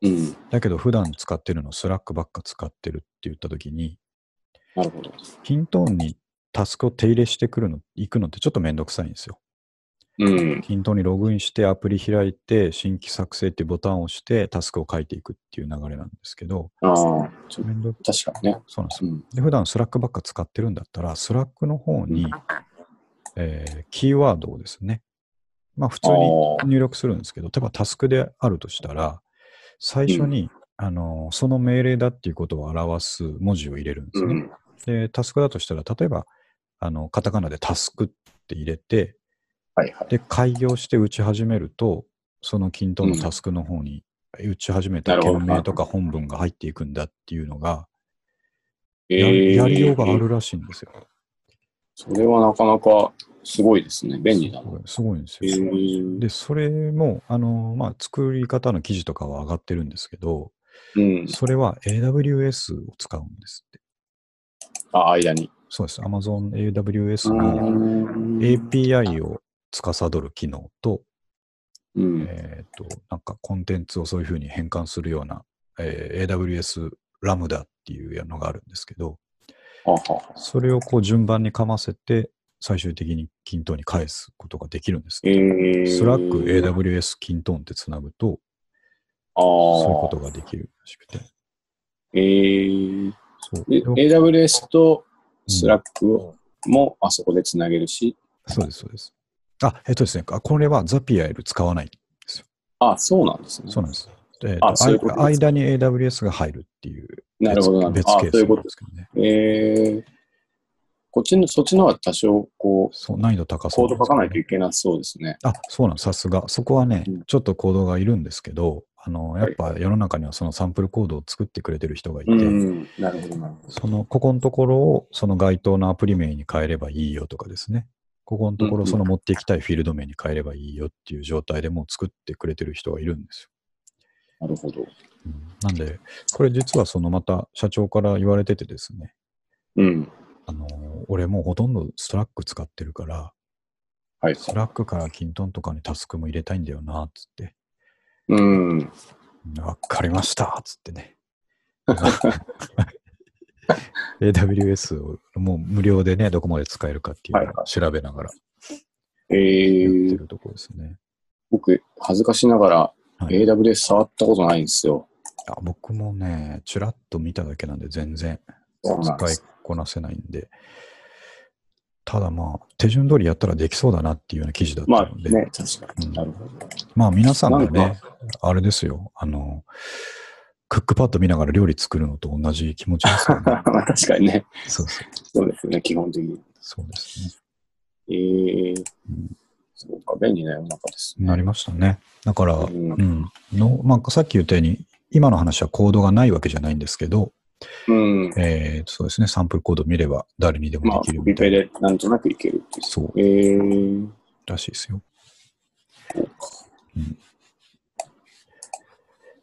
うん。だけど普段使ってるの Slack ばっか使ってるって言ったときに、なるほど。キントーンにタスクを手入れしてくるの、行くのってちょっとめんどくさいんですよ。うん。キントーンにログインしてアプリ開いて、新規作成っていうボタンを押してタスクを書いていくっていう流れなんですけど、ああ、ちょめんど確かにね。そうなんですよ。うん。で、普段 Slack ばっか使ってるんだったら、 Slack の方に、えーキーワードをですね、まあ普通にあ入力するんですけど、例えばタスクであるとしたら、最初に、あのその命令だっていうことを表す文字を入れるんですね。うん。で、タスクだとしたら、例えば、あの、カタカナでタスクって入れて、はいはい。で、開業して打ち始めると、その均等のタスクの方に打ち始めた件名とか本文が入っていくんだっていうのが、えやーやりようがあるらしいんですよ。それはなかなかすごいですね。便利だな。すごいんですえよ。ーで、それも、あの、まあ、作り方の記事とかは上がってるんですけど、うん。それは AWS を使うんですって。あ、間に。そうです。Amazon AWS うのん API を司る機能と、うん。えっ、と、なんかコンテンツをそういうふうに変換するような、えー AWS Lambda っていうのがあるんですけど、それをこう順番にかませて、最終的にキントーンに返すことができるんですえけど、ー、スラック AWS 均等ってつなぐと。そういうことができるらしくて。えー、そう AWS と Slack をもあそこでつなげるし、そうです、そうです。あ、えっとですね、あこれはザピア L 使わないんですよ。あ、そうなんですね。そうなんです。えっとあそういうこと間に AWS が入るっていうなるほど別ケースなんですけどね。えー、こっちの、そっちの方が多少、こう、そう、難易度高そうコード書かないといいけなそうですね。あ、そうなん。さすが。そこはね、うんちょっとコードがいるんですけど、あの、やっぱ世の中にはそのサンプルコードを作ってくれてる人がいて、なるほど。その、ここのところをその該当のアプリ名に変えればいいよとかですね。ここのところその持っていきたいフィールド名に変えればいいよっていう状態でもう作ってくれてる人がいるんですよ。なるほど。うんなんで、これ実はそのまた社長から言われててですね、うん。あの、俺もうほとんど Slack 使ってるから、はい。 Slack からキントンとかにタスクも入れたいんだよな、つって。うん。わかりました、つってね。(laughs) (laughs) AWS をもう無料でね、どこまで使えるかっていうのを調べながらえやってー、るところですね。僕、恥ずかしながらはい AWS 触ったことないんですよ。あ僕もね、ちらっと見ただけなんで全然使いす。こなせないんで、ただまあ、手順通りやったらできそうだなっていうような記事だっまあたので、ね、確かに。うんなるほど。まあ皆さんがなんね、あれですよ、あの、クックパッド見ながら料理作るのと同じ気持ちですよね。(laughs) まあ確かにね。そうそう。そうですよね、基本的に。そうですね。えー、うんそうか、便利な世の中ですね。なりましたね。だから、ううんん。の、まあ、さっき言ったように、今の話はコードがないわけじゃないんですけど、うん。えーそうですね、サンプルコード見れば誰にでもまあ、できるみたいな。ペでなんとなくいけるっていう。そうえー、らしいですよ。うん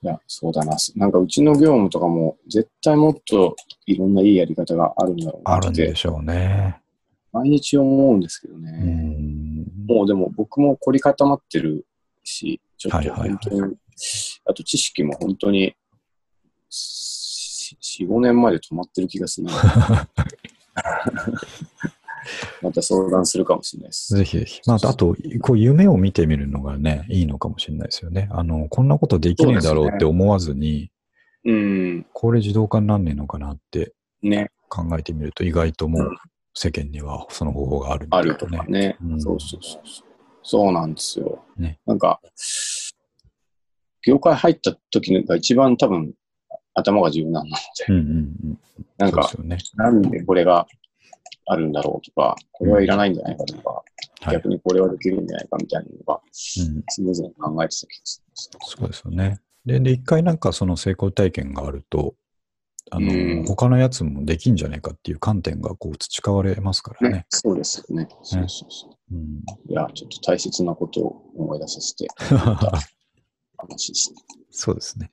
いや、そうだな。なんかうちの業務とかも絶対もっといろんないいやり方があるんだろうなあるんでしょうね。毎日思うんですけどうね。ん。もうでも僕も凝り固まってるし、ちょっとはいはいはい本当に、あと知識も本当に4、5年前で止まってる気がするな。(laughs) (laughs) また相談するかもしれないです。ぜひぜひ。まあ、あと、こう、夢を見てみるのがね、いいのかもしれないですよね。あの、こんなことできねえだろうって思わずに、うん。これ自動化になんねえのかなってね。考えてみると、意外ともう世間にはその方法があるみたいなあるとかね。うんそうそうそうそう。なんですよ。ねなんか、業界入った時が一番多分頭が柔軟なので、うんうんうん。なんか、ね。なんでこれがあるんだろうとか、これはいらないんじゃないかとか、はい。逆にこれはできるんじゃないかみたいなのが、うん、常々考えてた気がするんですそうですよね。で、で、一回なんかその成功体験があると、あの、うん他のやつもできんじゃないかっていう観点がこう培われますからね。ね。そうですよね。そうそうそう。うん、いや、ちょっと大切なことを思い出させて (laughs) 話ですね。そうですね。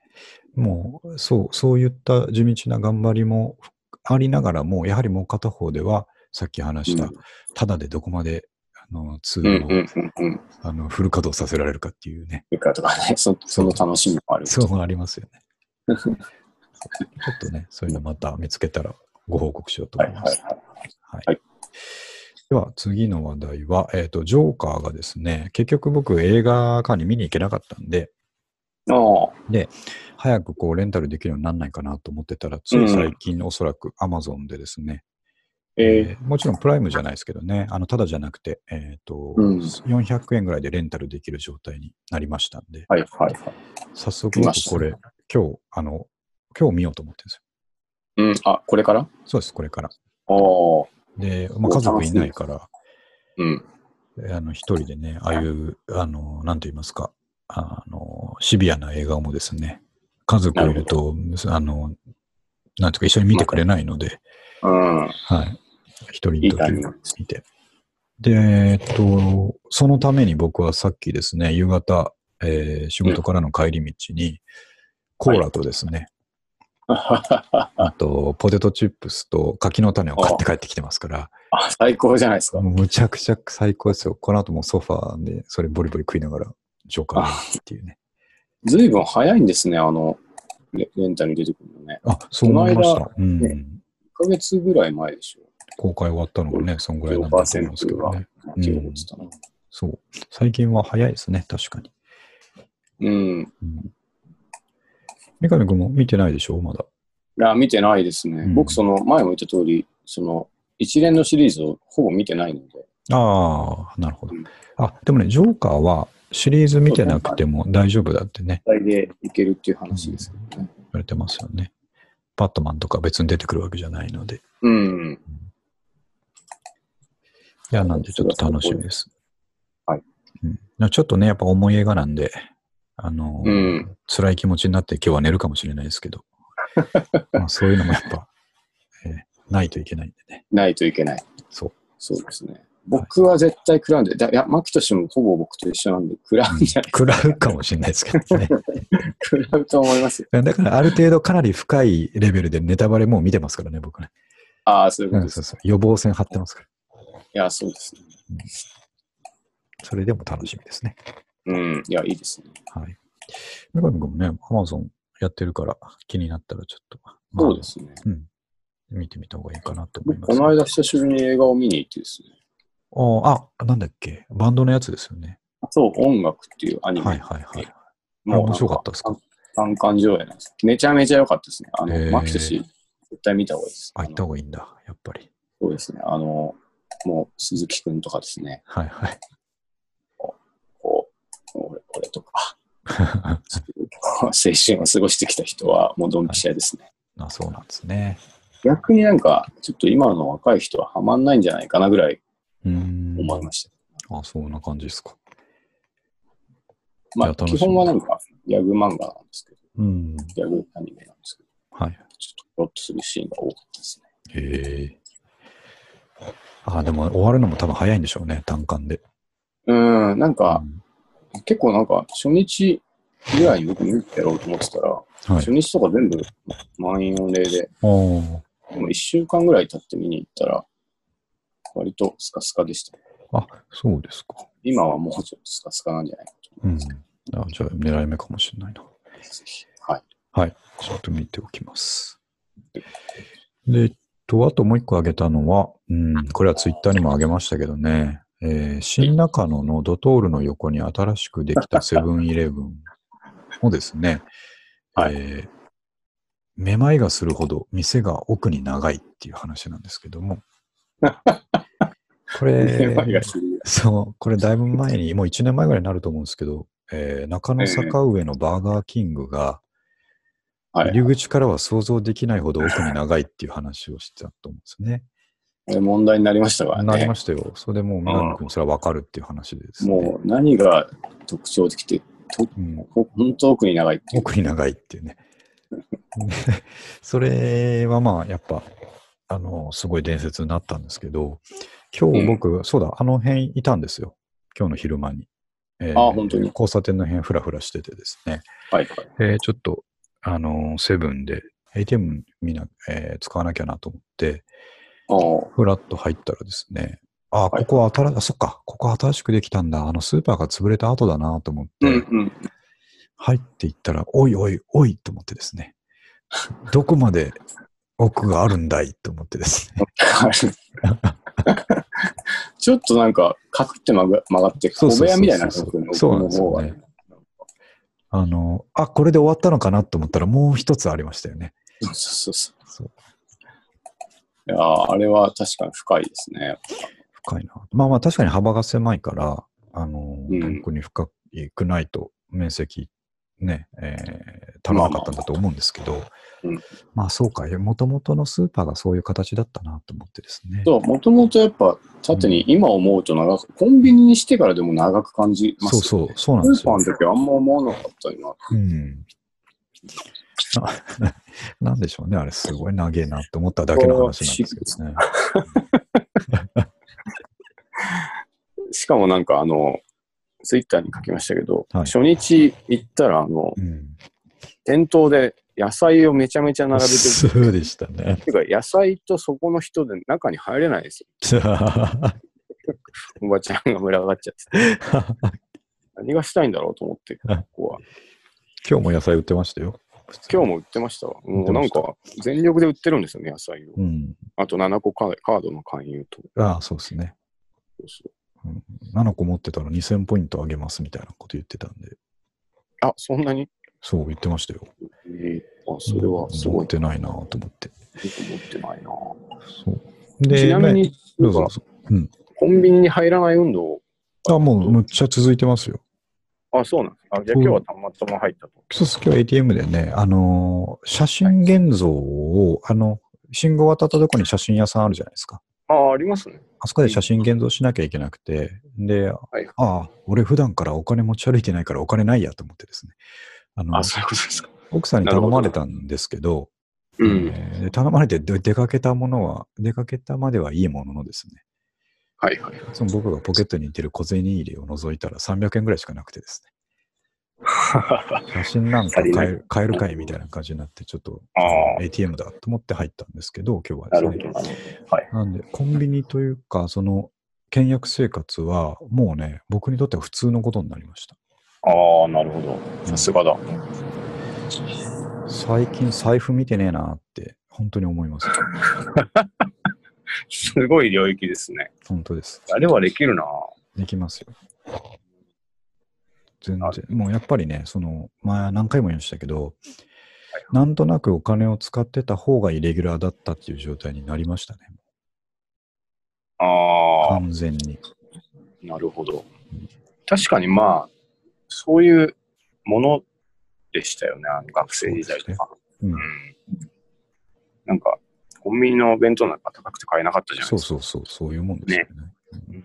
もう、そう、そういった地道な頑張りもありながらも、やはりもう片方では、さっき話した、うんただでどこまで、あの、ツうんールを、うんうんうん。あのフル稼働させられるかっていうね。それからとかね、そその楽しみもある。そうありますよね。(laughs) ちょっとね、そういうのまた見つけたらご報告しようと思います。はい。はいはいでは次の話題は、えっ、と、ジョーカーがですね、結局僕映画館に見に行けなかったんで、ああ、早くこうレンタルできるようにならないかなと思ってたら、つい最近おそらく Amazon でですね、ええー。もちろんプライムじゃないですけどね、あの、ただじゃなくて、えっ、と、うん。400円ぐらいでレンタルできる状態になりましたんで、ー、はいはいはい。早速これ、今日、あの、今日見ようと思ってるんですよ。うん、あ、これから？そうです、これから。で、まあ、家族いないから、うん。あの、一人でね、ああいう、あの、なんと言いますか、あの、シビアな映画もですね、家族いると、あの、なんていうか一緒に見てくれないので、うん。はい。一人いいの時タイミングです。見て。で、えっと、そのために僕はさっきですね、夕方、えー仕事からの帰り道に、コーラとですね、あと、ポテトチップスと柿の種を買って帰ってきてますから、あ最高じゃないですか。むちゃくちゃ最高ですよ。この後もソファーで、それボリボリ食いながらジョーカーっていうね。ずいぶん早いんですね、あの、レレンタルに出てくるのね。あ、そう思いました。うん。ね1ヶ月ぐらい前でしょ。公開終わったのがね、そんぐらいなんだと思うんですけどね。まあ記憶ってたな。そう。最近は早いですね、確かに。うん。うん。三上君も見てないでしょまだ。いや、見てないですね。うん僕、その、前も言った通り、その、一連のシリーズをほぼ見てないので。ああ、なるほどうん。あ、でもね、ジョーカーはシリーズ見てなくても大丈夫だってね、大でいけるっていう話ですけどね。言われてますよね。バットマンとか別に出てくるわけじゃないので。うん。いや、なんでちょっと楽しみです。はいうん。ちょっとね、やっぱ重い映画なんで、あのー、うん辛い気持ちになって今日は寝るかもしれないですけど、(laughs) まあそういうのもやっぱ、えーないといけないんでね。ないといけない。そう。そうですね。僕は絶対食らうんで、だいや、牧俊もほぼ僕と一緒なんで、食らうんじゃない食らうかもしれないですけどね。食らうと思いますよ。だからある程度かなり深いレベルでネタバレもう見てますからね、僕ね。ああ、そういうことです。うんそうそう予防線張ってますから。いや、そうですね。それでも楽しみですね。うん。いや、いいですね。はい。三上君もね、アマゾンやってるから気になったらちょっと、まあそうですね。うん。見てみた方がいいかなと思い僕、ます。この間久しぶりに映画を見に行ってですね。ああ、なんだっけ？バンドのやつですよね。そう、音楽っていうアニメ。はいはいはい。あもう面白かったですか？単館上映なんです。めちゃめちゃ良かったですね。あの、へー牧俊、絶対見た方がいいです。あ、行ったの方がいいんだ、やっぱり。そうですね。あの、もう、鈴木くんとかですね。はいはい。こう、俺俺とか、青春を過ごしてきた人は、もうドンピシャですね。あそうなんですね。逆になんか、ちょっと今の若い人はハマんないんじゃないかなぐらい。思いました。あ、そんな感じですか。まあ、基本はなんか、ギャグ漫画なんですけど、うん。ギャグアニメなんですけど、はい。ちょっとプロッとするシーンが多かったですね。へえ。あ、でも終わるのも多分早いんでしょうね、単館で。うん、なんうか、ん結構なんか、初日ぐらいに僕見てやろうと思ってたら、はい初。日とか全部満員御礼で、でも1週間ぐらい経って見に行ったら、割とスカスカでした。あ、そうですか。今はもうちょっとスカスカなんじゃない？かとうん。あじゃあ、狙い目かもしれないな。はい。はい。ちょっと見ておきます。で、えっと、あともう一個挙げたのは、うん、これはツイッターにも挙げましたけどね、えー新中野のドトールの横に新しくできたセブンイレブンをですね、はいえーめまいがするほど店が奥に長いっていう話なんですけども、(laughs) これ、めまいがするそう、これだいぶ前に、もう1年前ぐらいになると思うんですけど、えー中野坂上のバーガーキングが、はい。入り口からは想像できないほど奥に長いっていう話をしてたと思うんですね。問題になりましたからね。なりましたよ。それでもう、南野君それはわかるっていう話でですね。もう何が特徴的で、とうん、ほ本当奥に長いっていう。奥に長いっていうね。(laughs) それはまあ、やっぱ、あの、すごい伝説になったんですけど、今日僕、そうだ、あの辺いたんですよ。今日の昼間に。えーあ本当に？交差点の辺ふらふらしててですね。はいはい。えーちょっと、あの、セブンで ATM みんな、えー使わなきゃなと思って、ふらっと入ったらですね、あ、はいここは新し、あ、そっか、ここ新しくできたんだ。あのスーパーが潰れた後だなと思って、うんうん。入っていったら、おいおいおいと思ってですね、どこまで奥があるんだいと思ってですね。(laughs) (laughs) ちょっとなんか、カクって曲が曲がって、小部屋みたいなそう奥のそうなんですよね。あの、あ、これで終わったのかなと思ったらもう一つありましたよね。そうそうそう。そういやーあれは確かに深いですね。深いな。まあまあ確かに幅が狭いから、あの、うん特に深くないと面積ね、えー足らなかったんだと思うんですけど、まあうんまあそうか、もともとのスーパーがそういう形だったなと思ってですね。そう、もともとやっぱ縦に今思うと長く、コンビニにしてからでも長く感じますよね。そうそう、そうなんですよスーパー。の時はあんま思わなかったようん。な (laughs) なんでしょうね、あれ、すごい長えなって思っただけの話なんですけどね。な。しかもなんかあの、ツイッターに書きましたけど、はい初日行ったらあの、うん。店頭で野菜をめちゃめちゃ並べてる。そうでしたね。ていうか、野菜とそこの人で中に入れないですよ。(laughs) おばちゃんが群がっちゃって (laughs) 何がしたいんだろうと思って、ここは。今日も野菜売ってましたよ。今日も売ってましたわ。もうなんか、全力で売ってるんですよね、野菜を。うん。あと7個カーカードの勧誘と。ああ、そうですね。そうそう7個持ってたら2000ポイントあげますみたいなこと言ってたんで、あ、そんなに？そう言ってましたよ。えーあ、それはすごい持っ。てないなと思って。持ってないな。そう。で、ねちなみに、どうぞどうん。コンビニに入らない運動、あ、もうむっちゃ続いてますよ。あ、そうなんです。あ、じゃあ今日はたまたま入ったと。そうです。今日 ATM でね、あのー写真現像を、あの、信号渡ったとこに写真屋さんあるじゃないですか。あ、ありますね。あそこで写真現像しなきゃいけなくて、で、ああ、俺普段からお金持ち歩いてないからお金ないやと思ってですね。あのあ、そういうことですか。奥さんに頼まれたんですけど、うん。えーで頼まれて出出かけたものは、出かけたまではいいもののですね、はいはい。その僕がポケットに入れてる小銭入れを除いたら300円ぐらいしかなくてですね、(laughs) 写真なんか買える買えるかいみたいな感じになって、ちょっと ATM だと思って入ったんですけど、今日はなですね。はい。なんで、コンビニというか、その、倹約生活は、もうね、僕にとっては普通のことになりました。ああ、なるほど。さすがだ。最近財布見てねえなって、本当に思います。(laughs) すごい領域ですね。本当です。あれはできるな。できますよ。全然。もうやっぱりね、その、まあ何回も言いましたけど、なんとなくお金を使ってた方がイレギュラーだったっていう状態になりましたね。ああ、完全に。なるほど。確かにまあ、そういうものでしたよね、あの学生時代とか。うんう。ん。なんか、コンビニのお弁当なんか高くて買えなかったじゃないですか。そうそうそう、そういうもんですよね。うん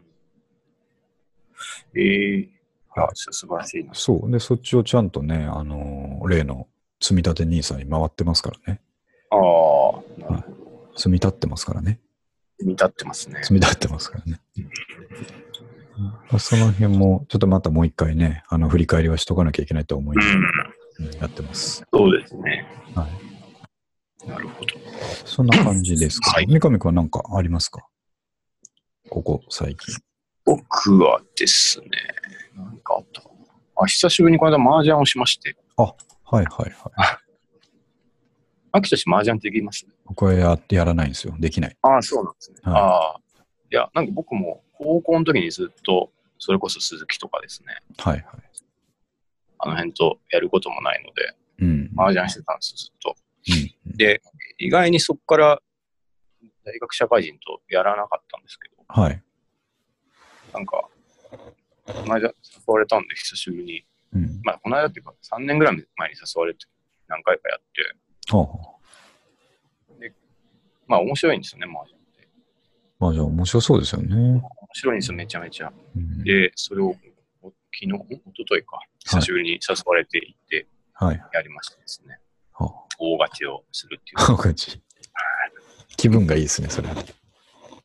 ええあ、素晴らしいな。そう。で、そっちをちゃんとね、あのー例の積み立て NISA に回ってますからね。ああ、なるほど。積み立ってますからね。見立ってますね。積み立ってますからね。その辺も、ちょっとまたもう一回ね、あの、振り返りはしとかなきゃいけないと思いながらうん、うんやってます。そうですね。はい。なるほど。そんな感じですけど、はい三上くんは何かありますか？ここ最近。僕はですね、何かあったかな。あ、久しぶりにこの間麻雀をしまして、はいはいはい。(laughs) 秋田市麻雀ってできます？僕はややらないんですよ。できない。ああ、そうなんですね。はいああ。いや、なんか僕も高校の時にずっと、それこそ鈴木とかですね、はいはい。あの辺とやることもないので、うん。麻雀してたんです、ずっと。うんで、意外にそこから大学社会人とやらなかったんですけど、はい。なんか、この間誘われたんで、久しぶりに、うん。まあ、この間っていうか、3年ぐらい前に誘われて、何回かやって、はあはあまあ、面白いんですよね、麻雀って。まあじゃあ面白そうですよね。面白いんですよ、めちゃめちゃ。うんで、それを、お昨日、おとといか、久しぶりに誘われて行ってはい。やりましたですね。は大勝ちをするっていう。あ。おかしい気分がいいですね、それは。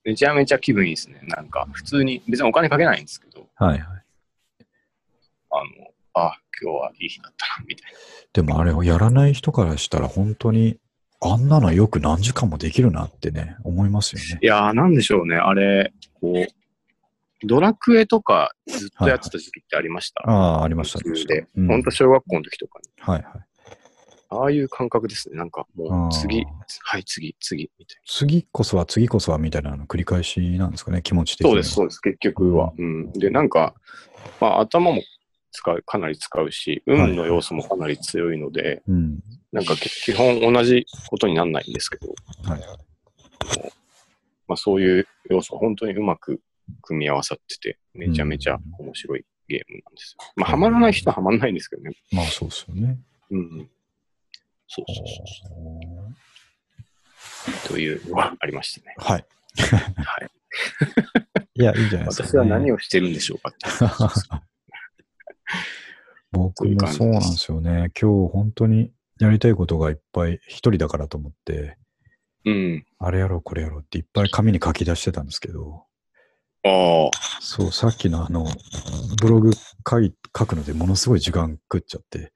めちゃめちゃ気分いいですね。なんか、普通に、別にお金かけないんですけど、はいはい。あの、あ、今日はいい日だったな、みたいな。でもあれをやらない人からしたら本当にあんなのよく何時間もできるなってね、思いますよね。いやー、なんでしょうね。あれ、こう、ドラクエとかずっとやってた時期ってありました？ああ、ありましたで。うんほんと小学校の時とかに。はいはい。ああいう感覚ですね。なんかもう次、はい、次、次、みたい次こそは次こそはみたいなの繰り返しなんですかね、気持ち的な。には。そうです、そうです。結局は。うん。で、なんか、まあ、頭も使う、かなり使うし、運の要素もかなり強いので、うん。なんか基本同じことにならないんですけど、はいはい。まあ、そういう要素が本当にうまく組み合わさってて、めちゃめちゃ面白いゲームなんですよ。まあ、ハマらない人はハマらないんですけどね。まあそうですよね。うん。そうそうそうそう。というのがありましてね。はい。はい。(laughs) いや、いいんじゃないですか、ね。私は何をしてるんでしょうかって。(laughs) 僕もそうなんですよね。今日本当にやりたいことがいっぱい一人だからと思って、うん。あれやろうこれやろうっていっぱい紙に書き出してたんですけど、ああ。そう、さっきのあの、ブログ書い書くのでものすごい時間食っちゃって。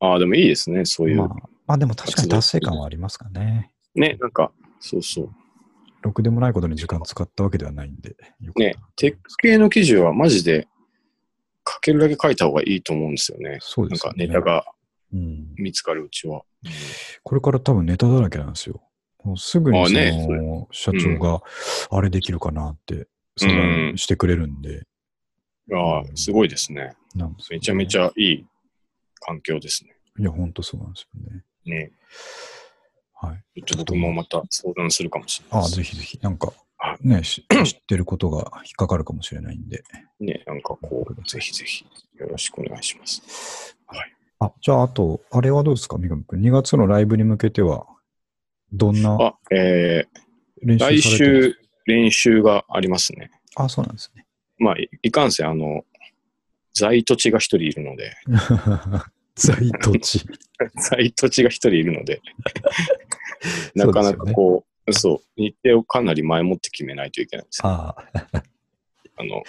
ああ、でもいいですね。そういう。まあ、まあでも確かに達成感はありますかね。ね、なんか、そうそう。ろくでもないことに時間使ったわけではないんで。ね、テック系の記事はマジで、書けるだけ書いた方がいいと思うんですよね。なんかそうですよね。ネタがうん。見つかるうちは。これから多分ネタだらけなんですよ。もうすぐにその社長があれできるかなって相談してくれるんで、いやーすごいですね。なんねめちゃめちゃいい環境ですね。いや、ほんとそうなんですよね。ね。はい。ちょっと僕もまた相談するかもしれなああ、いです。ぜひぜひ。なんかは、ね、し (clears throat) 知ってることが引っかかるかもしれないんで。ね、なんかこう、ぜひぜひよろしくお願いします。あ、じゃあ、あと、あれはどうですか、三上君。2月のライブに向けては、どんなあ、え練ー、来週練習がありますね。あ、そうなんですね。まあ、いいかんせん、あの、在土地が一人いるので、(laughs) 在土地。(laughs) 在土地が一人いるので、(laughs) なかなかこう、そう、日程をかなり前もって決めないといけないんですよ。ああ、あの、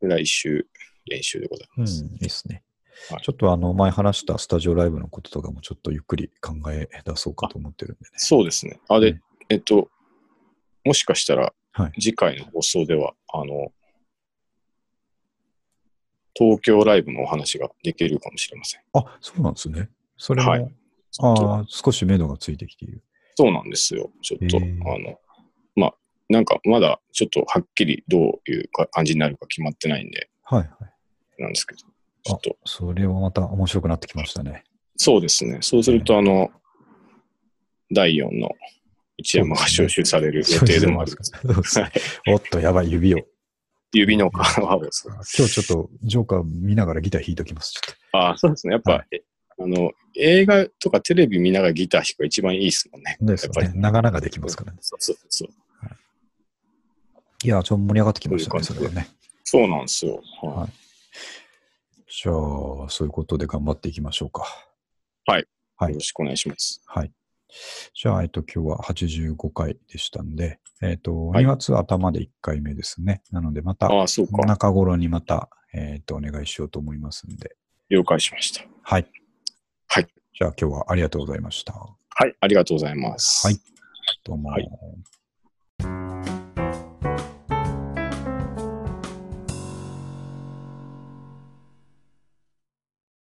来週練習でございうん、ます。いいですね。はいちょっとあの、前話したスタジオライブのこととかもちょっとゆっくり考え出そうかと思ってるんでね。そうですね。あ、でうん、えっと、もしかしたらはい、次回の放送では、あの、東京ライブのお話ができるかもしれません。あ、そうなんですね。それも、はいああ、少し目処がついてきている。そうなんですよ。ちょっと、あの、まあ、なんかまだちょっとはっきりどういうか感じになるか決まってないんで、はいはい。なんですけど、ちょっと、それはまた面白くなってきましたね。そうですね。そうすると、あの、第4の一山が招集される予定でもあるおっと、やばい、指を。指の皮をです今日ちょっとジョーカー見ながらギター弾いときます。ちょっあそうですね。やっぱ、はえあの、映画とかテレビ見ながらギター弾くが一番いいですもんね。やっぱり。なかなかできますからね。そうそうそう。いや、ちょっと盛り上がってきましたね、それはね。そうなんですよ。はいはいじゃあ、そういうことで頑張っていきましょうか。はいよろしくお願いします。はい。じゃあ、えっと、今日は85回でしたんで、えっと、はい2月頭で1回目ですね。なので、また。中頃にまた、えっと、お願いしようと思いますんで。了解しました。はい。はい。じゃあ、今日はありがとうございました。はい。ありがとうございます。はい。どうも。はい